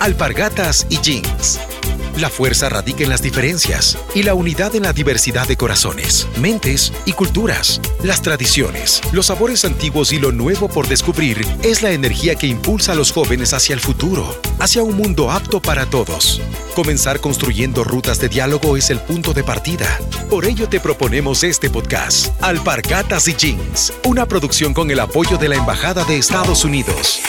alpargatas y jeans. La fuerza radica en las diferencias y la unidad en la diversidad de corazones, mentes y culturas. Las tradiciones, los sabores antiguos y lo nuevo por descubrir es la energía que impulsa a los jóvenes hacia el futuro, hacia un mundo apto para todos. Comenzar construyendo rutas de diálogo es el punto de partida. Por ello te proponemos este podcast, Alpargatas y Jeans, una producción con el apoyo de la Embajada de Estados Unidos.